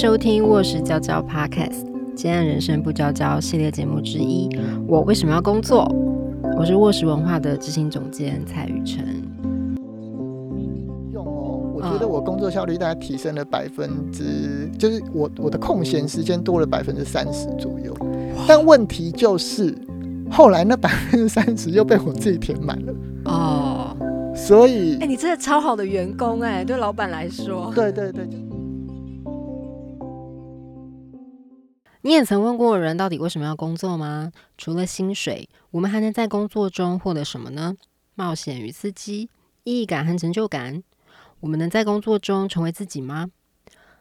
收听《卧室娇娇 Podcast》接案人生不娇娇系列节目之一。我为什么要工作？我是卧室文化的执行总监蔡雨辰。用哦，我觉得我工作效率大概提升了百分之，就是我我的空闲时间多了百分之三十左右。但问题就是，后来那百分之三十又被我自己填满了，哦，所以哎、你真的超好的员工哎，对老板来说。对对对，你也曾问过人到底为什么要工作吗？除了薪水，我们还能在工作中获得什么呢？冒险与刺激、意义感和成就感。我们能在工作中成为自己吗？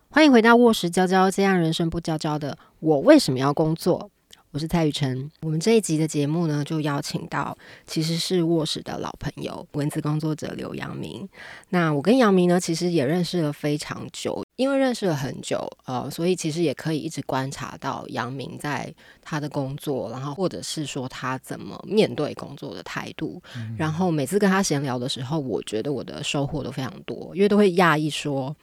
欢迎回到卧室娇娇，这样人生不娇娇的我为什么要工作？我是蔡雨辰。我们这一集的节目呢，就邀请到其实是卧室的老朋友，文字工作者刘阳明。那我跟杨明呢，其实也认识了非常久，因为认识了很久，呃，所以其实也可以一直观察到杨明在他的工作，然后或者是说他怎么面对工作的态度。然后每次跟他闲聊的时候，我觉得我的收获都非常多，因为都会讶异说。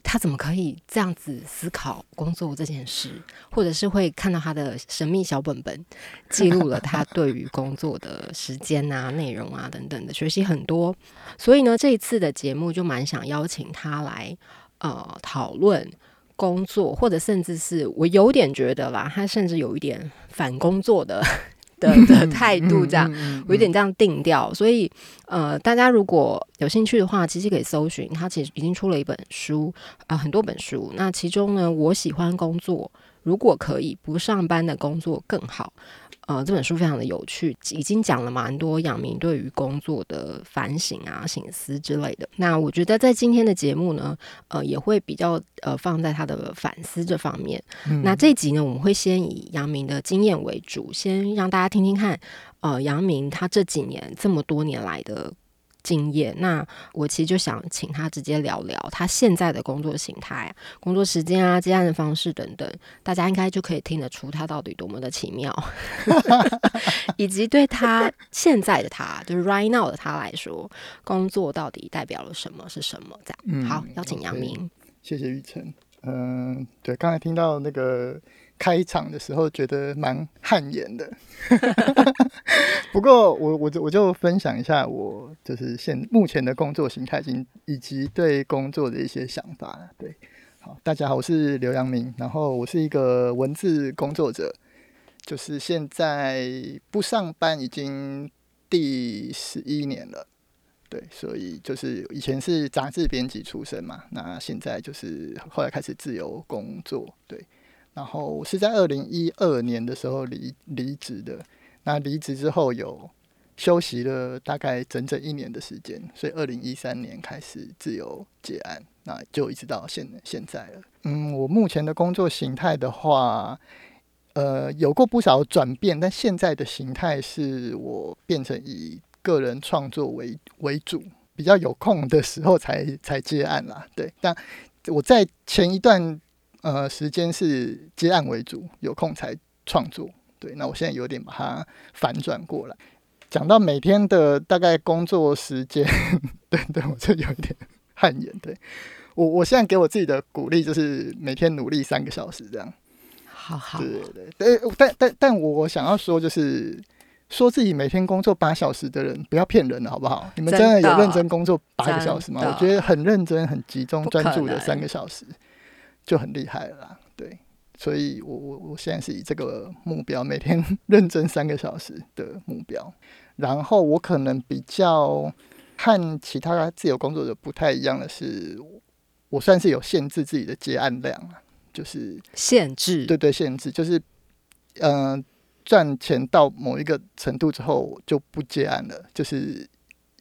他怎么可以这样子思考工作这件事，或者是会看到他的神秘小本本，记录了他 对于工作的时间啊、内容啊等等的学习很多。所以呢，这一次的节目就蛮想邀请他来呃讨论工作，或者甚至是我有点觉得啦，他甚至有一点反工作的的的态度，这样。嗯我有点这样定调，所以呃，大家如果有兴趣的话，其实可以搜寻，他其实已经出了一本书啊、很多本书。那其中呢，我喜欢工作，如果可以不上班的工作更好。呃，这本书非常的有趣，已经讲了蛮多杨明对于工作的反省啊、醒思之类的。那我觉得在今天的节目呢，呃，也会比较呃放在他的反思这方面。嗯那这一集呢，我们会先以杨明的经验为主，先让大家听听看，呃，杨明他这几年这么多年来的经验。那我其实就想请他直接聊聊他现在的工作形态、工作时间啊、接案的方式等等，大家应该就可以听得出他到底多么的奇妙，以及对他现在的他，就是 right now 的他来说，工作到底代表了什么，是什么？这样。嗯好，邀请杨明。谢谢玉成。嗯、对，刚才听到那个开场的时候，觉得蛮汗颜的。不过我我就我就分享一下我就是现目前的工作形态，以及以及对工作的一些想法。对，好，大家好，我是刘阳明，然后我是一个文字工作者，就是现在不上班已经第十一年了。对，所以就是以前是杂志编辑出身嘛，那现在就是后来开始自由工作，对，然后我是在二零一二年的时候离离职的，那离职之后有休息了大概整整一年的时间，所以二零一三年开始自由接案，那就一直到现现在了。嗯，我目前的工作形态的话，呃，有过不少转变，但现在的形态是我变成以个人创作为为主，比较有空的时候才才接案啦。对，但我在前一段呃时间是接案为主，有空才创作。对，那我现在有点把它反转过来。讲到每天的大概工作时间，对对，我这有一点汗颜。对我，我现在给我自己的鼓励就是每天努力三个小时这样。好好，对对对，对但但但我想要说，就是说自己每天工作八小时的人，不要骗人了，好不好？你们真的有认真工作八个小时吗？我觉得很认真、很集中、专注的三个小时就很厉害了啦。对，所以我我我现在是以这个目标，每天 认真三个小时的目标。然后我可能比较和其他自由工作者不太一样的是，我算是有限制自己的接案量啊，就是限制对对，限制就是，嗯、赚钱到某一个程度之后就不接案了，就是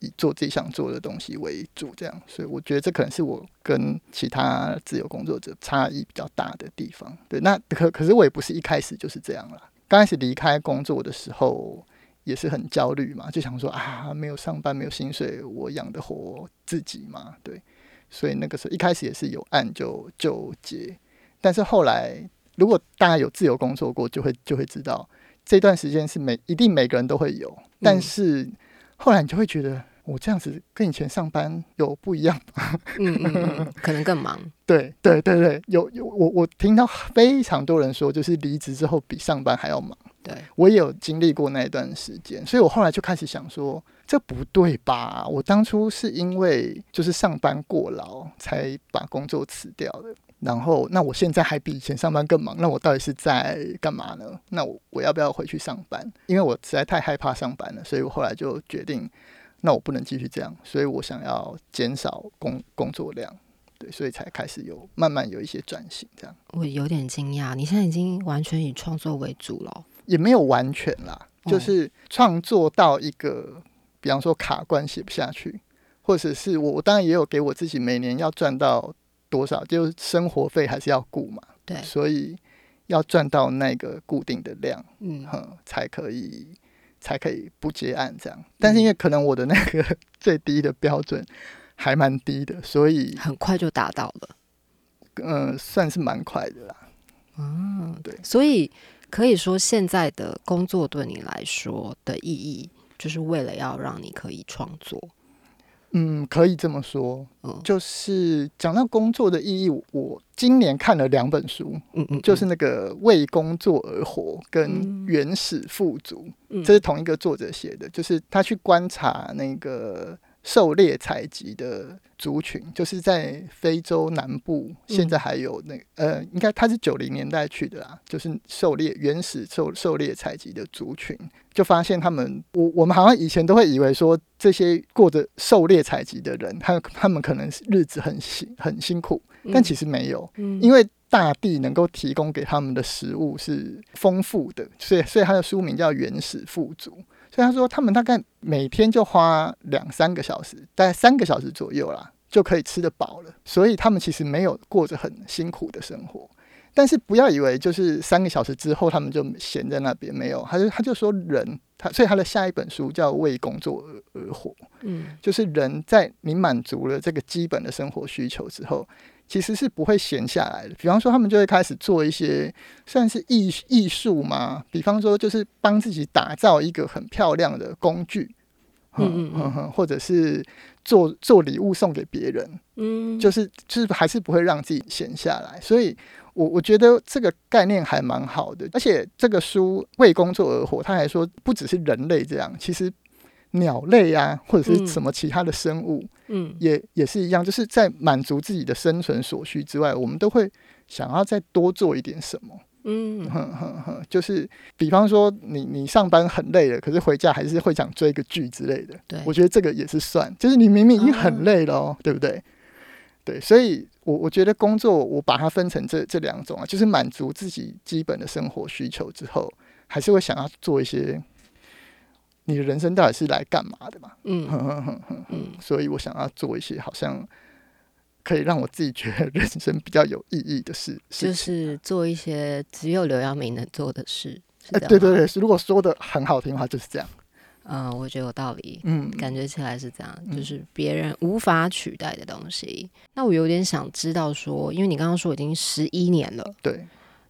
以做自己想做的东西为主，这样。所以我觉得这可能是我跟其他自由工作者差异比较大的地方。对，那可可是我也不是一开始就是这样啦。刚开始离开工作的时候也是很焦虑嘛，就想说啊，没有上班，没有薪水，我养得活自己嘛？对，所以那个时候一开始也是有案就就结。但是后来，如果大家有自由工作过，就会就会知道，这段时间是每一定每个人都会有。但是后来你就会觉得，我这样子跟以前上班有不一样。嗯嗯嗯，可能更忙。对对对对，有有我我听到非常多人说，就是离职之后比上班还要忙。对我也有经历过那一段时间，所以我后来就开始想说，这不对吧？我当初是因为就是上班过劳才把工作辞掉的，然后那我现在还比以前上班更忙，那我到底是在干嘛呢？那我我要不要回去上班？因为我实在太害怕上班了，所以我后来就决定，那我不能继续这样，所以我想要减少工工作量。对，所以才开始有慢慢有一些转型，这样我有点惊讶，你现在已经完全以创作为主了。也没有完全啦，哦就是创作到一个，比方说卡关写不下去，或者是我我当然也有给我自己每年要赚到多少，就是生活费还是要顾嘛，对，所以要赚到那个固定的量，嗯哼，才可以才可以不接案这样。但是因为可能我的那个 最低的标准还蛮低的，所以很快就达到了。嗯、呃算是蛮快的啦。嗯，对所以可以说现在的工作对你来说的意义，就是为了要让你可以创作。嗯，可以这么说。嗯就是讲到工作的意义，我今年看了两本书，嗯嗯，就是那个《为工作而活》跟嗯《原始富足》，嗯这是同一个作者写的。就是他去观察那个狩猎采集的族群，就是在非洲南部，现在还有那呃，应该他是九零年代去的啦，就是狩猎原始狩狩猎采集的族群，就发现他们，我我们好像以前都会以为说这些过着狩猎采集的人，他他们可能日子很辛很辛苦，但其实没有，嗯因为大地能够提供给他们的食物是丰富的，所以所以他的书名叫《原始富足》。所以他说他们大概每天就花两三个小时，大概三个小时左右啦，就可以吃得饱了。所以他们其实没有过着很辛苦的生活。但是不要以为就是三个小时之后他们就闲在那边，没有，他就他就说人他，所以他的下一本书叫《为工作而而活》。嗯就是人在你满足了这个基本的生活需求之后，其实是不会闲下来的。比方说，他们就会开始做一些算是艺艺术嘛，比方说就是帮自己打造一个很漂亮的工具，嗯嗯嗯。或者是做做礼物送给别人，嗯，就是就是还是不会让自己闲下来，所以我我觉得这个概念还蛮好的，而且这个书为工作而活，他还说不只是人类这样，其实鸟类啊或者是什么其他的生物嗯也也是一样，就是在满足自己的生存所需之外，我们都会想要再多做一点什么。嗯哼哼哼，就是比方说你你上班很累了，可是回家还是会想追个剧之类的。对我觉得这个也是算，就是你明明已经很累了哦，对不对？对，所以我我觉得工作我把它分成这这两种啊，就是满足自己基本的生活需求之后，还是会想要做一些你的人生到底是来干嘛的嘛？嗯 哼哼哼哼嗯所以我想要做一些好像可以让我自己觉得人生比较有意义的事，就是做一些只有刘耀明能做的事。对对对，如果说的很好听的话，就是这样。嗯，我觉得有道理。嗯，感觉起来是这样，嗯就是别人无法取代的东西。那我有点想知道说，因为你刚刚说已经十一年了，对，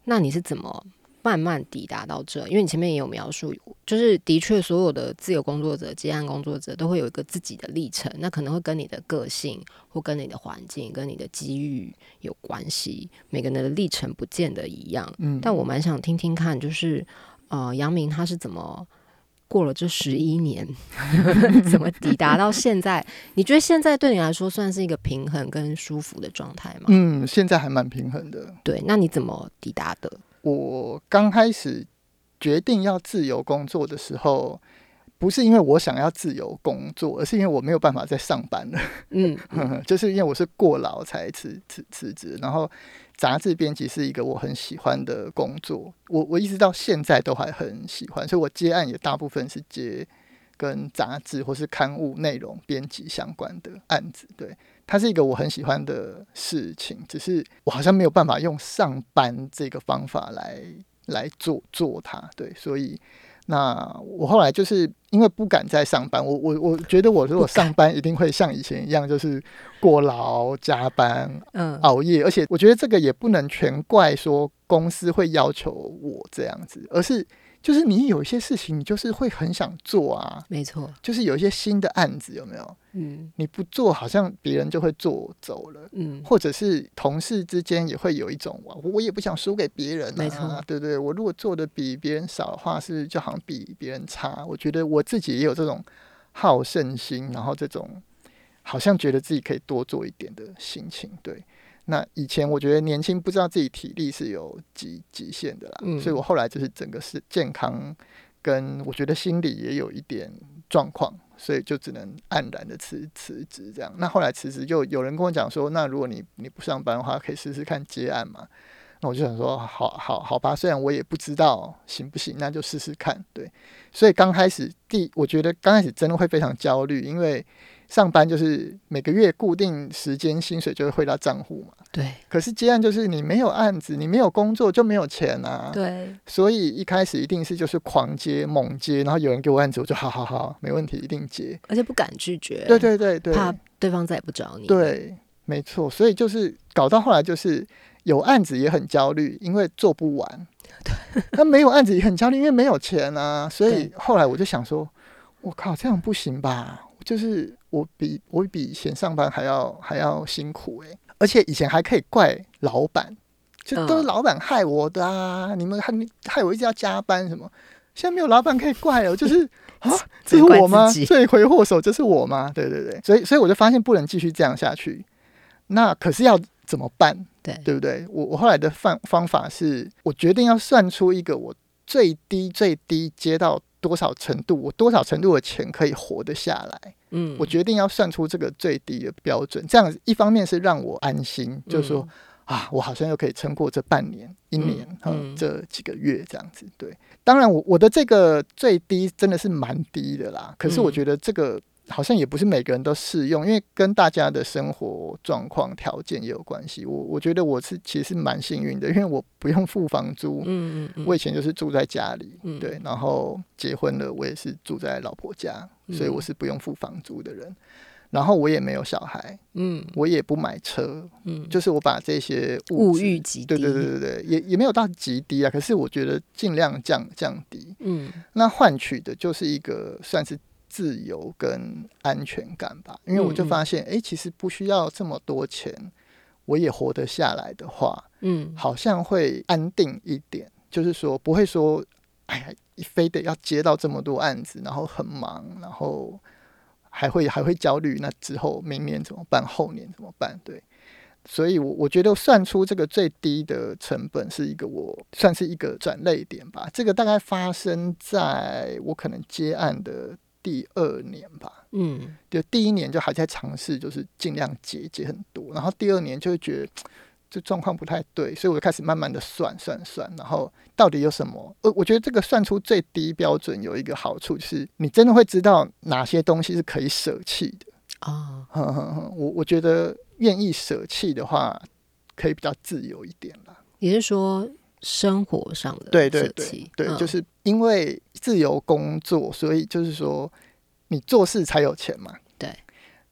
那你是怎么慢慢抵达到这？因为你前面也有描述，就是的确所有的自由工作者、接案工作者都会有一个自己的历程，那可能会跟你的个性或跟你的环境、跟你的机遇有关系。每个人的历程不见得一样，嗯，但我蛮想听听看，就是呃，杨明他是怎么过了这十一年，怎么抵达到现在？你觉得现在对你来说算是一个平衡跟舒服的状态吗？嗯，现在还蛮平衡的。对，那你怎么抵达的？我刚开始决定要自由工作的时候，不是因为我想要自由工作，而是因为我没有办法再上班了。嗯 就是因为我是过劳才辞辞辞职，然后杂志编辑是一个我很喜欢的工作，我我一直到现在都还很喜欢，所以我接案也大部分是接跟杂志或是刊物内容编辑相关的案子，对，它是一个我很喜欢的事情，只是我好像没有办法用上班这个方法来来做做它，对，所以。那我后来就是因为不敢再上班，我我我觉得我如果上班一定会像以前一样，就是过劳、加班、嗯熬夜，而且我觉得这个也不能全怪说公司会要求我这样子，而是就是你有一些事情，你就是会很想做啊，没错，就是有一些新的案子，有没有？嗯你不做，好像别人就会做走了。嗯，或者是同事之间也会有一种，我我也不想输给别人、啊，没错对不对？我如果做的比别人少的话，是是就好像比别人差？我觉得我自己也有这种好胜心，然后这种好像觉得自己可以多做一点的心情。对，那以前我觉得年轻不知道自己体力是有极极限的啦，嗯所以我后来就是整个是健康跟我觉得心理也有一点状况，所以就只能黯然的辞辞职这样。那后来辞职就有人跟我讲说，那如果你你不上班的话，可以试试看接案嘛。那我就想说，好好好吧，虽然我也不知道行不行，那就试试看。对，所以刚开始第，我觉得刚开始真的会非常焦虑，因为上班就是每个月固定时间薪水就会汇到账户嘛。对可是接案就是你没有案子，你没有工作就没有钱啊。对，所以一开始一定是就是狂接猛接，然后有人给我案子，我就好好好，没问题，一定接。而且不敢拒绝，对对对对，怕对方再也不找你，，对，没错。所以就是搞到后来就是有案子也很焦虑，因为做不完。对那没有案子也很焦虑，因为没有钱啊。所以后来我就想说，我靠，这样不行吧？就是我比我比以前上班还要还要辛苦诶、而且以前还可以怪老板，就都是嗯老板害我的啊！你们害你害我一直要加班什么？现在没有老板可以怪了，就是 啊，这是我吗？罪魁祸首就是我吗？对对对，所以所以我就发现不能继续这样下去。那可是要怎么办？对对不对？我我后来的方方法是，我决定要算出一个我最低最低接到多少程度，我多少程度的钱可以活得下来。嗯，我决定要算出这个最低的标准，这样一方面是让我安心，就是说啊，我好像又可以撑过这半年、一年，嗯嗯，这几个月这样子。对，当然我我的这个最低真的是蛮低的啦，可是我嗯觉得这个好像也不是每个人都适用，因为跟大家的生活状况条件也有关系。我我觉得我是其实蛮幸运的，因为我不用付房租，嗯嗯嗯，我以前就是住在家里，嗯。对，然后结婚了，我也是住在老婆家，所以嗯我是不用付房租的人。然后我也没有小孩，嗯。我也不买车，嗯，就是我把这些物质欲极低，对对对对对，也也没有到极低啊，可是我觉得尽量降降低，嗯。那换取的就是一个算是自由跟安全感吧。因为我就发现，哎、其实不需要这么多钱，我也活得下来的话，嗯，好像会安定一点，就是说不会说，哎呀，非得要接到这么多案子，然后很忙，然后还会还会焦虑，那之后明年怎么办？后年怎么办？对，所以我我觉得算出这个最低的成本是一个我算是一个转类点吧。这个大概发生在我可能接案的第二年吧。嗯就第一年就还在尝试，就是尽量节节很多，然后第二年就会觉得 这状况不太对，所以我就开始慢慢的算算算，然后到底有什么？呃，我觉得这个算出最低标准有一个好处，就是你真的会知道哪些东西是可以舍弃的。啊，我我觉得愿意舍弃的话，可以比较自由一点啦。也是说生活上的对对对对，嗯。就是因为自由工作，所以就是说你做事才有钱嘛。对，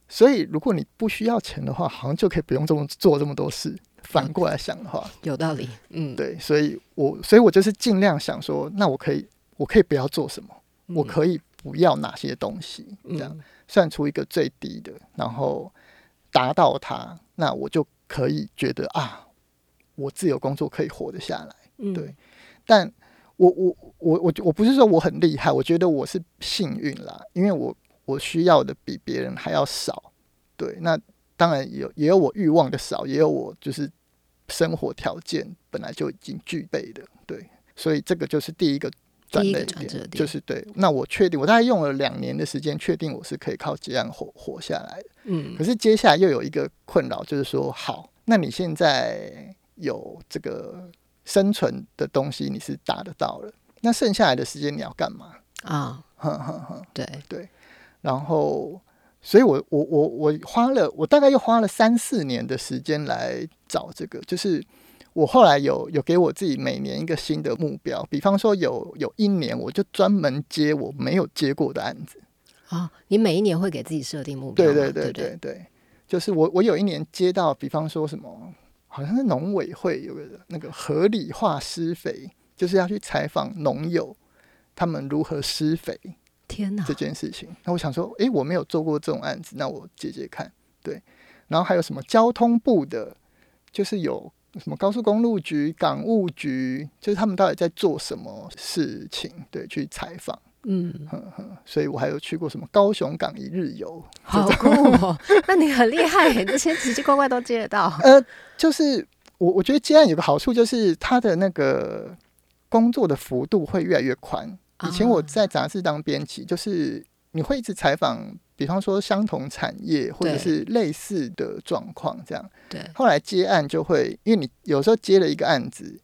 所以如果你不需要钱的话，好像就可以不用这么做这么多事。反过来想的话，有道理，嗯，对，所以我所以我就是尽量想说，那我可以我可以不要做什么，嗯，我可以不要哪些东西，这样。嗯算出一个最低的，然后达到它，那我就可以觉得啊，我自由工作可以活得下来。嗯对但我我我我我不是说我很厉害，我觉得我是幸运啦，因为我我需要的比别人还要少。对，那当然有也有我欲望的少，也有我就是生活条件本来就已经具备的。对，所以这个就是第一个转折点就是对。那我确定，我大概用了两年的时间，确定我是可以靠这样活活下来的。嗯可是接下来又有一个困扰，就是说，好，那你现在有这个生存的东西，你是达得到了，那剩下来的时间你要干嘛？啊，哼哼哼。对，然后，所以我我我我花了，我大概又花了三四年的时间来找这个，就是我后来有有给我自己每年一个新的目标，比方说有有一年我就专门接我没有接过的案子。啊，你每一年会给自己设定目标对对对？对对，就是我我有一年接到，比方说什么，好像是农委会有个那个合理化施肥，就是要去采访农友，他们如何施肥天哪这，件事情。那我想说，诶，我没有做过这种案子，那我解解看。对，然后还有什么交通部的，就是有什么高速公路局、港务局，就是他们到底在做什么事情，对，去采访。嗯，所以我还有去过什么高雄港一日游，好酷哦，那你很厉害耶，这些奇奇怪怪都接得到。呃，就是我我觉得接案有个好处，就是它的那个工作的幅度会越来越宽。以前我啊在杂志当编辑，就是你会一直采访，比方说相同产业或者是类似的状况这样。对，后来接案就会，因为你有时候接了一个案子，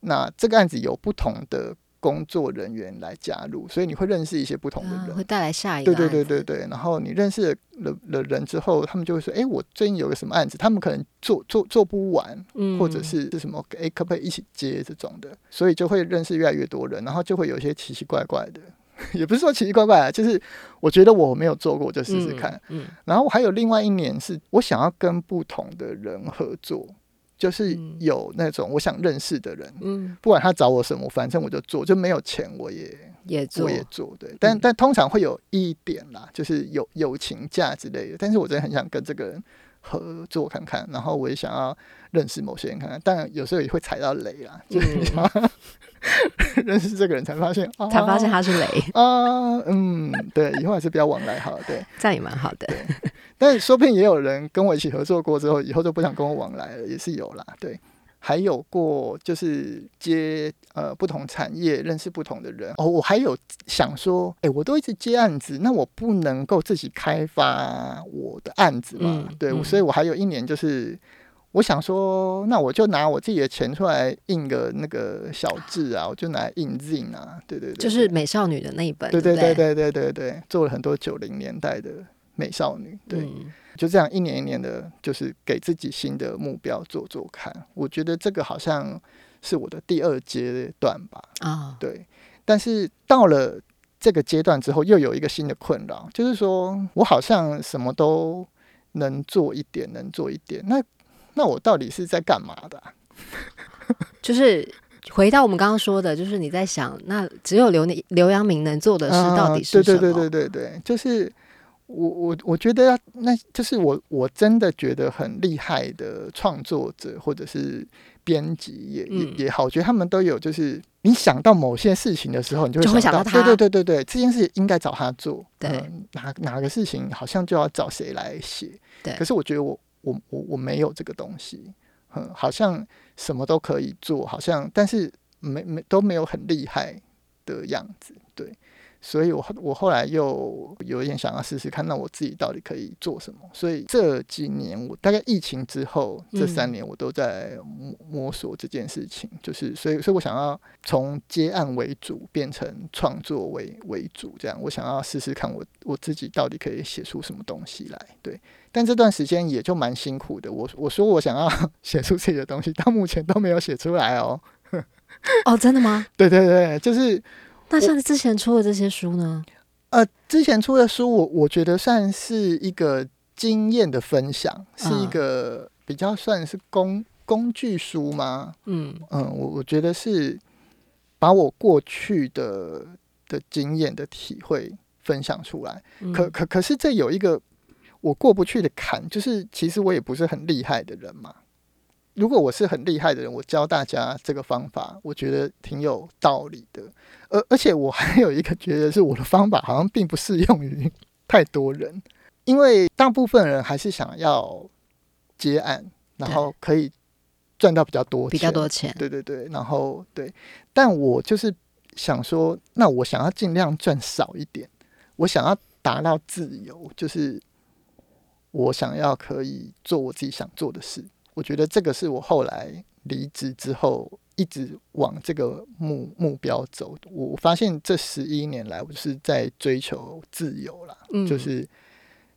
那这个案子有不同的工作人员来加入，所以你会认识一些不同的人。啊会带来下一个对对对对对，然后你认识了了人之后，他们就会说：“哎，我最近有个什么案子，他们可能做做做不完，嗯或者是是什么，哎，可不可以一起接这种的？”所以就会认识越来越多人，然后就会有一些奇奇怪怪的，也不是说奇奇怪怪啊，就是我觉得我没有做过，我就试试看。嗯，然后我还有另外一年是我想要跟不同的人合作，就是嗯。有那种我想认识的人，嗯。不管他找我什么，反正我就做，就没有钱我也也做。我也做，对，但、嗯。但通常会有一点啦，就是有友情价之类的。但是我真的很想跟这个人合作看看，然后我也想要认识某些人看看，但有时候也会踩到雷啦，就是你想要 认识这个人才发现，啊、才发现他是雷，啊，嗯，对，以后还是不要往来好了，对。这样也蛮好的。但是说不定也有人跟我一起合作过之后，以后就不想跟我往来了，也是有啦。对，还有过就是接呃不同产业，认识不同的人。哦，我还有想说，哎、我都一直接案子，那我不能够自己开发我的案子嘛？对，所以我还有一年就是。我想说，那我就拿我自己的钱出来印个那个小字啊，我就拿来印 Z 啊，对对对，就是美少女的那一本，对对对对对对对对，做了很多九零年代的美少女，对，嗯就这样一年一年的，就是给自己新的目标做做看。我觉得这个好像是我的第二阶段吧，啊，对。但是到了这个阶段之后，又有一个新的困扰，就是说我好像什么都能做一点，能做一点。那那我到底是在干嘛的啊、就是回到我们刚刚说的，就是你在想，那只有刘刘阳明能做的事到底是什么？啊对对对对对对，就是我我我觉得要，那就是我我真的觉得很厉害的创作者或者是编辑也、嗯。也也好，我觉得他们都有，就是你想到某些事情的时候，你就会想就会想到他对对对对对，这件事应该找他做，对。嗯哪哪个事情好像就要找谁来写，对。可是我觉得我我我我没有这个东西，嗯，好像什么都可以做，好像但是没没都没有很厉害的样子，对，所以我后我后来又有一点想要试试看，那我自己到底可以做什么？所以这几年我大概疫情之后这三嗯年，我都在摸摸索这件事情，就是所以所以我想要从接案为主变成创作为为主，这样我想要试试看我我自己到底可以写出什么东西来，对。但这段时间也就蛮辛苦的，我我说我想要 写出自己的东西，到目前都没有写出来哦。哦，真的吗？对对对，就是那像之前出的这些书呢？呃，之前出的书我，我觉得算是一个经验的分享，是一嗯个比较算是工工具书吗？嗯嗯，我我觉得是把我过去的的经验的体会分享出来。嗯可可可是这有一个我过不去的坎，就是其实我也不是很厉害的人嘛。如果我是很厉害的人，我教大家这个方法，我觉得挺有道理的。而而且我还有一个觉得是我的方法好像并不适用于太多人，因为大部分人还是想要接案，然后可以赚到比较多比较多钱，对对对，然后对，但我就是想说，那我想要尽量赚少一点，我想要达到自由，就是我想要可以做我自己想做的事。我觉得这个是我后来离职之后一直往这个目目标走。我我发现这十一年来，我就是在追求自由啦，嗯就是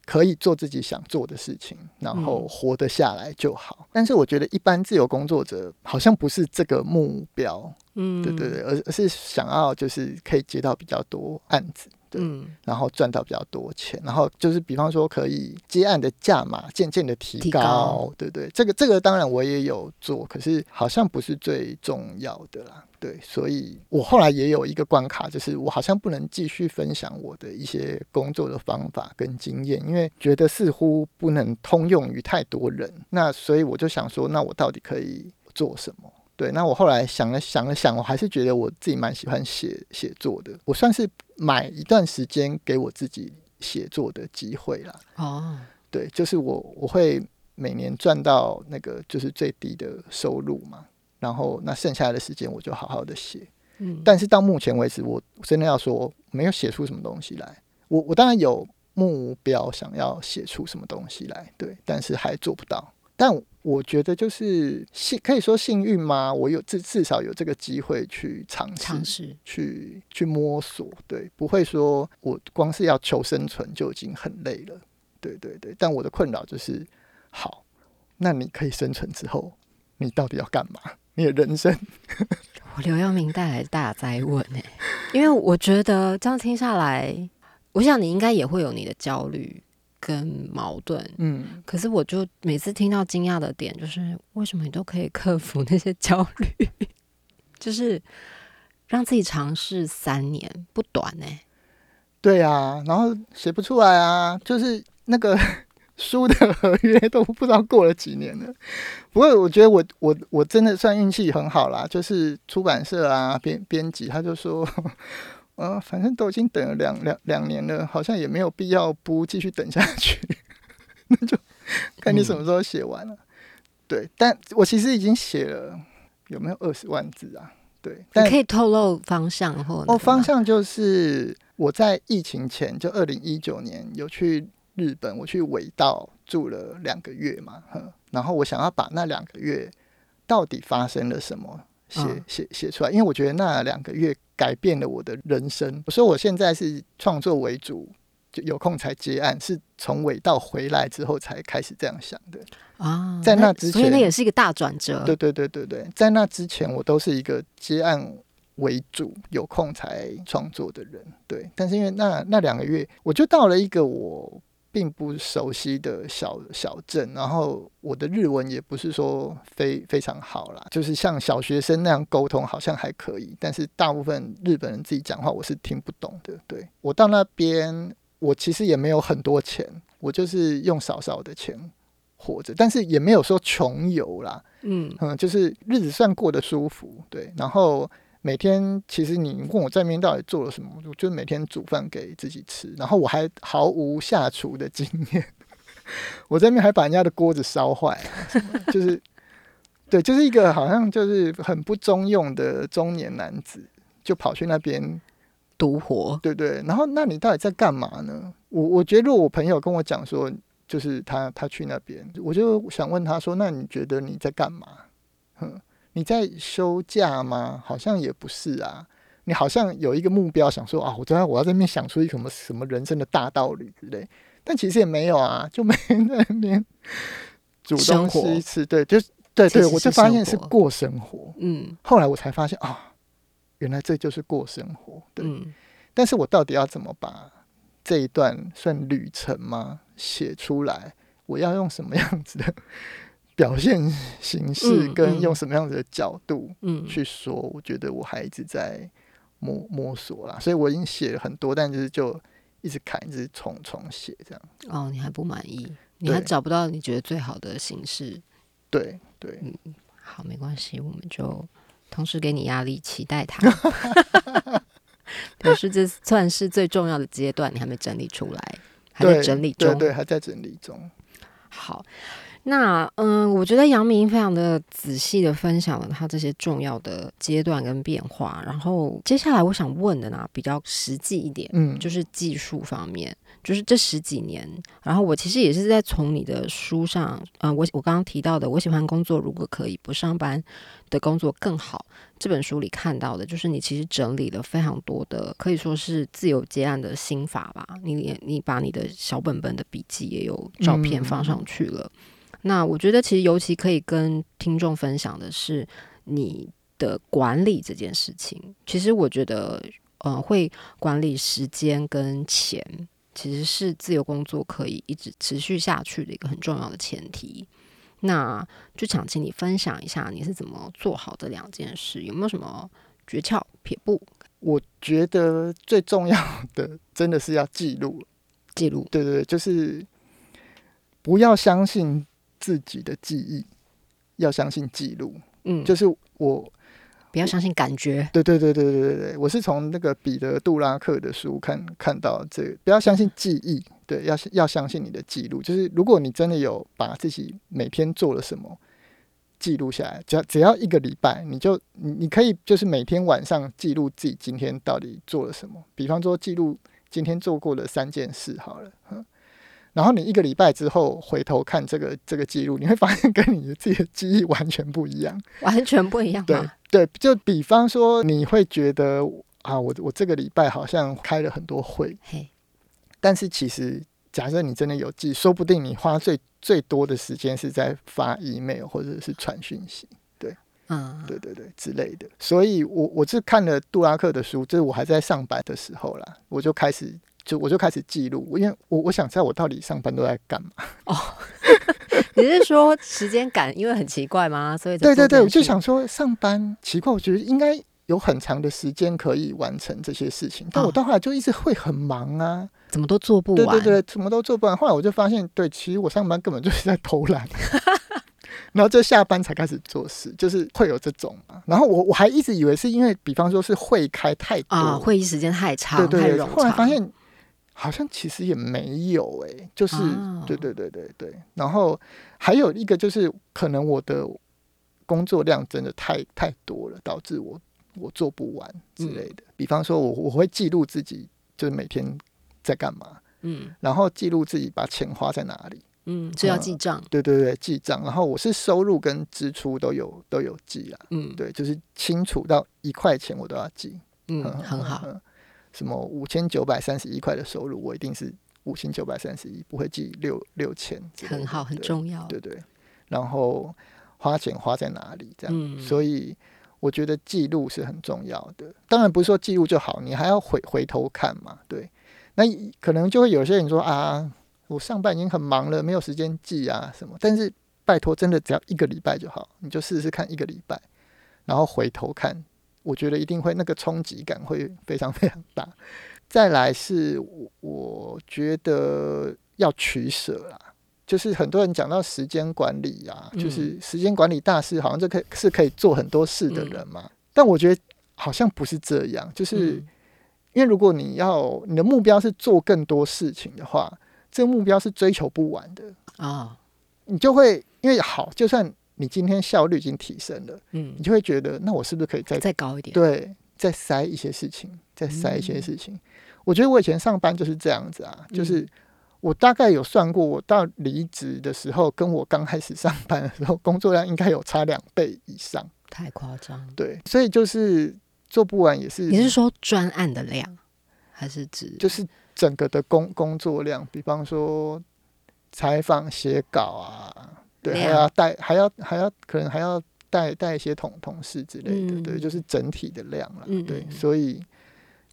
可以做自己想做的事情，然后嗯活得下来就好。但是我觉得一般自由工作者好像不是这个目标，嗯，对对对，而而是想要就是可以接到比较多案子，对，嗯，然后赚到比较多钱，然后就是比方说可以接案的价码渐渐的提高对对，这个这个当然我也有做，可是好像不是最重要的啦，对，所以我后来也有一个关卡，就是我好像不能继续分享我的一些工作的方法跟经验，因为觉得似乎不能通用于太多人，那所以我就想说，那我到底可以做什么？对，那我后来想了想了想，我还是觉得我自己蛮喜欢写写作的。我算是买一段时间给我自己写作的机会啦。哦，对，就是我我会每年赚到那个就是最低的收入嘛，然后那剩下的时间我就好好的写。嗯，但是到目前为止，我真的要说没有写出什么东西来。我我当然有目标想要写出什么东西来，对，但是还做不到。但我觉得就是幸，可以说幸运吗？我有至至少有这个机会去尝试，尝试，去去摸索，对，不会说我光是要求生存就已经很累了，对对对。但我的困扰就是，好，那你可以生存之后，你到底要干嘛？你的人生，我刘耀明带来大灾问哎、因为我觉得这样听下来，我想你应该也会有你的焦虑跟矛盾。嗯，可是我就每次听到惊讶的点，就是为什么你都可以克服那些焦虑，就是让自己尝试三年，不短呢、对啊，然后写不出来啊，就是那个 书的合约都不知道过了几年了。不过我觉得我我我真的算运气很好啦，就是出版社啊编编辑他就说，呃，反正都已经等了两两两年了，好像也没有必要不继续等下去，那就看你什么时候写完了。对，但我其实已经写了有没有二十万字啊？对，但你可以透露方向或哦，方向就是我在疫情前，就二零一九年有去日本，我去尾道住了两个月嘛，哼，然后我想要把那两个月到底发生了什么写嗯写写出来，因为我觉得那两个月改变了我的人生。我说我现在是创作为主，就有空才接案，是从尾道回来之后才开始这样想的。啊，在那之所以那也是一个大转折。对对对对对，在那之前我都是一个接案为主，有空才创作的人。对，但是因为那那两个月，我就到了一个我并不熟悉的小小镇，然后我的日文也不是说非非常好啦，就是像小学生那样沟通好像还可以，但是大部分日本人自己讲话我是听不懂的。对我到那边，我其实也没有很多钱，我就是用少少的钱。活着，但是也没有说穷游啦，嗯，嗯，就是日子算过得舒服，对。然后每天其实你问我在那边到底做了什么，我就每天煮饭给自己吃，然后我还毫无下厨的经验，我在那边还把人家的锅子烧坏啊，就是对，就是一个好像就是很不中用的中年男子，就跑去那边独活。对对，然后那你到底在干嘛呢？我我觉得，如果我朋友跟我讲说，就是他他去那边，我就想问他说，那你觉得你在干嘛？哼，你在休假吗？好像也不是啊，你好像有一个目标，想说啊，我在我要在那边想出一个什么什么人生的大道理之类，但其实也没有啊，就没在那边煮生东活西吃，对，就是对对，我就发现是过生活。嗯后来我才发现啊，原来这就是过生活，对。嗯但是我到底要怎么把这一段算旅程吗？写出来，我要用什么样子的表现形式，嗯跟嗯用什么样子的角度嗯，去说？我觉得我还一直在摸摸索啦，所以我已经写了很多，但就是就一直砍，一直重重写这样。哦，你还不满意，你还找不到你觉得最好的形式。对对，嗯好，没关系，我们就同时给你压力，期待它。表示这算是最重要的阶段，你还没整理出来，还在整理中。对对，还在整理中。好，那嗯，我觉得杨明非常的仔细的分享了他这些重要的阶段跟变化。然后接下来我想问的呢，比较实际一点，嗯，就是技术方面，就是这十几年，然后我其实也是在从你的书上，呃，我我刚刚提到的，我喜欢工作，如果可以不上班的工作更好，这本书里看到的，就是你其实整理了非常多的，可以说是自由接案的心法吧。你也你把你的小本本的笔记也有照片放上去了。那我觉得其实尤其可以跟听众分享的是，你的管理这件事情，其实我觉得，呃，会管理时间跟钱，其实是自由工作可以一直持续下去的一个很重要的前提。那就想请你分享一下，你是怎么做好这两件事？有没有什么诀窍撇步？我觉得最重要的真的是要记录，记录。对对对，就是不要相信自己的记忆，要相信记录。嗯，就是我不要相信感觉。对对对对对对对，我是从那个彼得·杜拉克的书看看到这个，不要相信记忆，对，要要相信你的记录。就是如果你真的有把自己每天做了什么记录下来，只要只要一个礼拜，你就你你可以就是每天晚上记录自己今天到底做了什么。比方说记录今天做过的三件事好了，嗯。然后你一个礼拜之后回头看这个 这个记录，你会发现跟你的自己的记忆完全不一样，完全不一样。对对，就比方说你会觉得啊，我我这个礼拜好像开了很多会，嘿，但是其实假设你真的有记，说不定你花最最多的时间是在发 email 或者是传讯息，对，嗯，对对对之类的。所以我我是看了杜拉克的书，就是我还在上班的时候啦，我就开始。就我就开始记录，因为我我想知道我到底上班都在干嘛。哦，你是说时间感因为很奇怪吗？所以对对对，我就想说上班奇怪，我觉得应该有很长的时间可以完成这些事情，但我到后来就一直会很忙啊，怎么都做不完。对对对，怎么都做不完。后来我就发现，对，其实我上班根本就是在偷懒，然后就下班才开始做事，就是会有这种嘛。然后我我还一直以为是因为，比方说是会开太多啊，会议时间太长，对对对，后来发现。现。好像其实也没有哎，就是对对对对对，然后还有一个就是可能我的工作量真的太太多了，导致我我做不完之类的。比方说，我我会记录自己就是每天在干嘛，嗯，然后记录自己把钱花在哪里，嗯，所以要记账，对对对，记账。然后我是收入跟支出都有都有记啊，嗯，对，就是清楚到一块钱我都要记，嗯，很好。什么五千九百三十一块的收入，我一定是五千九百三十一，不会记六六千。很好，很重要。对对。然后花钱花在哪里，这样。所以我觉得记录是很重要的。当然不是说记录就好，你还要回回头看嘛。对。那可能就会有些人说啊，我上班已经很忙了，没有时间记啊什么。但是拜托，真的只要一个礼拜就好，你就试试看一个礼拜，然后回头看。我觉得一定会那个冲击感会非常非常大。再来是，我觉得要取舍啦，就是很多人讲到时间管理啊，就是时间管理大师，好像就可以是可以做很多事的人嘛。但我觉得好像不是这样，就是因为如果你要你的目标是做更多事情的话，这个目标是追求不完的啊，你就会因为好，就算。你今天效率已经提升了，嗯，你就会觉得，那我是不是可以再再高一点？对，再塞一些事情，再塞一些事情。我觉得我以前上班就是这样子啊，就是我大概有算过，我到离职的时候，跟我刚开始上班的时候，工作量应该有差两倍以上，太夸张。对，所以就是做不完也是。你是说专案的量，还是指就是整个的工工作量？比方说采访、写稿啊。对，还要带，还要还要，可能还要带带一些同同事之类的，对，就是整体的量了，对，所以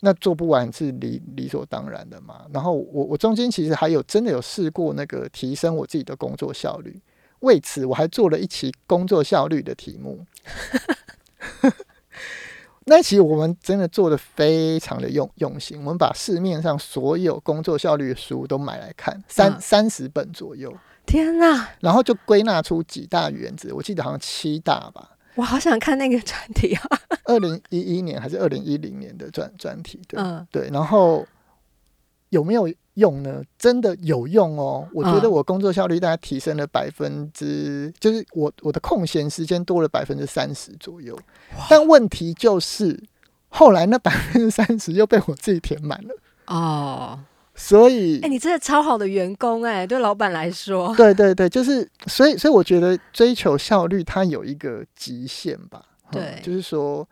那做不完是理理所当然的嘛。然后我我中间其实还有真的有试过那个提升我自己的工作效率，为此我还做了一期工作效率的题目。那一期我们真的做的非常的用用心，我们把市面上所有工作效率的书都买来看，三三十本左右。天呐！然后就归纳出几大原则，我记得好像七大吧。我好想看那个专题啊！二零一一年还是二零一零年的专专题？对，嗯，对。然后有没有用呢？真的有用哦！我觉得我工作效率大概提升了百分之，就是我我的空闲时间多了百分之三十左右。但问题就是，后来那百分之三十又被我自己填满了。哦。所以，哎，你真的超好的员工哎，对老板来说，对对对，就是所以，所以我觉得追求效率它有一个极限吧，对，就是说，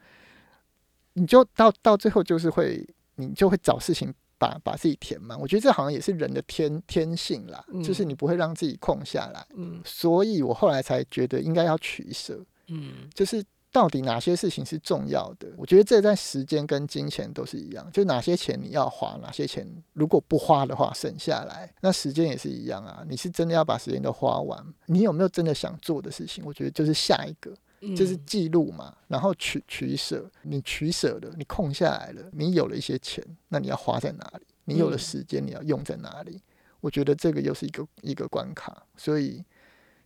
你就到到最后就是会，你就会找事情把把自己填满。我觉得这好像也是人的天天性啦，就是你不会让自己空下来。嗯，所以我后来才觉得应该要取舍，嗯，就是到底哪些事情是重要的？我觉得这在时间跟金钱都是一样，就哪些钱你要花，哪些钱如果不花的话省下来，那时间也是一样啊。你是真的要把时间都花完？你有没有真的想做的事情？我觉得就是下一个，就是记录嘛，然后取取舍，你取舍了，你空下来了，你有了一些钱，那你要花在哪里？你有了时间，你要用在哪里？我觉得这个又是一个一个关卡，所以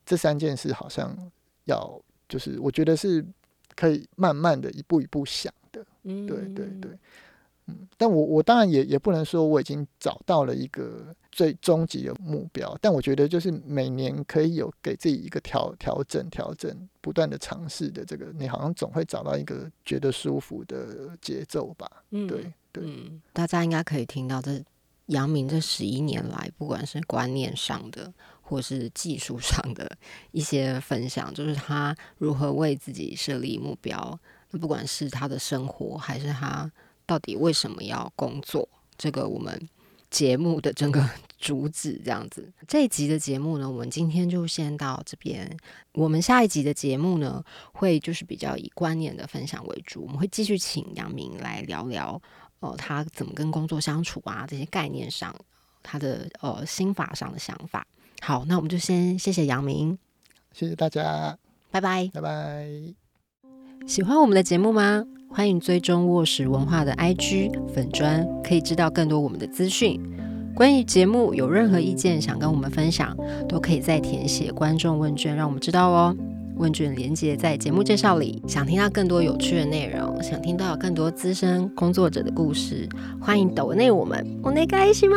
这三件事好像要，就是我觉得是可以慢慢的一步一步想的，对对对，嗯，但我我当然也也不能说我已经找到了一个最终极的目标，但我觉得就是每年可以有给自己一个调调整调整，不断的尝试的这个，你好像总会找到一个觉得舒服的节奏吧，嗯，对对，大家应该可以听到这。杨明这十一年来，不管是观念上的，或是技术上的一些分享，就是他如何为自己设立目标。不管是他的生活，还是他到底为什么要工作，这个我们节目的整个 主旨这样子。这一集的节目呢，我们今天就先到这边。我们下一集的节目呢，会就是比较以观念的分享为主，我们会继续请杨明来聊聊。哦，他怎么跟工作相处啊？这些概念上，他的呃心法上的想法。好，那我们就先谢谢杨明，谢谢大家，拜拜，拜拜。喜欢我们的节目吗？欢迎追踪卧室文化的 IG 粉砖，可以知道更多我们的资讯。关于节目有任何意见想跟我们分享，都可以在填写观众问卷，让我们知道哦。问卷连接在节目介绍里。想听到更多有趣的内容，想听到更多资深工作者的故事，欢迎抖内我们。我内开心吗？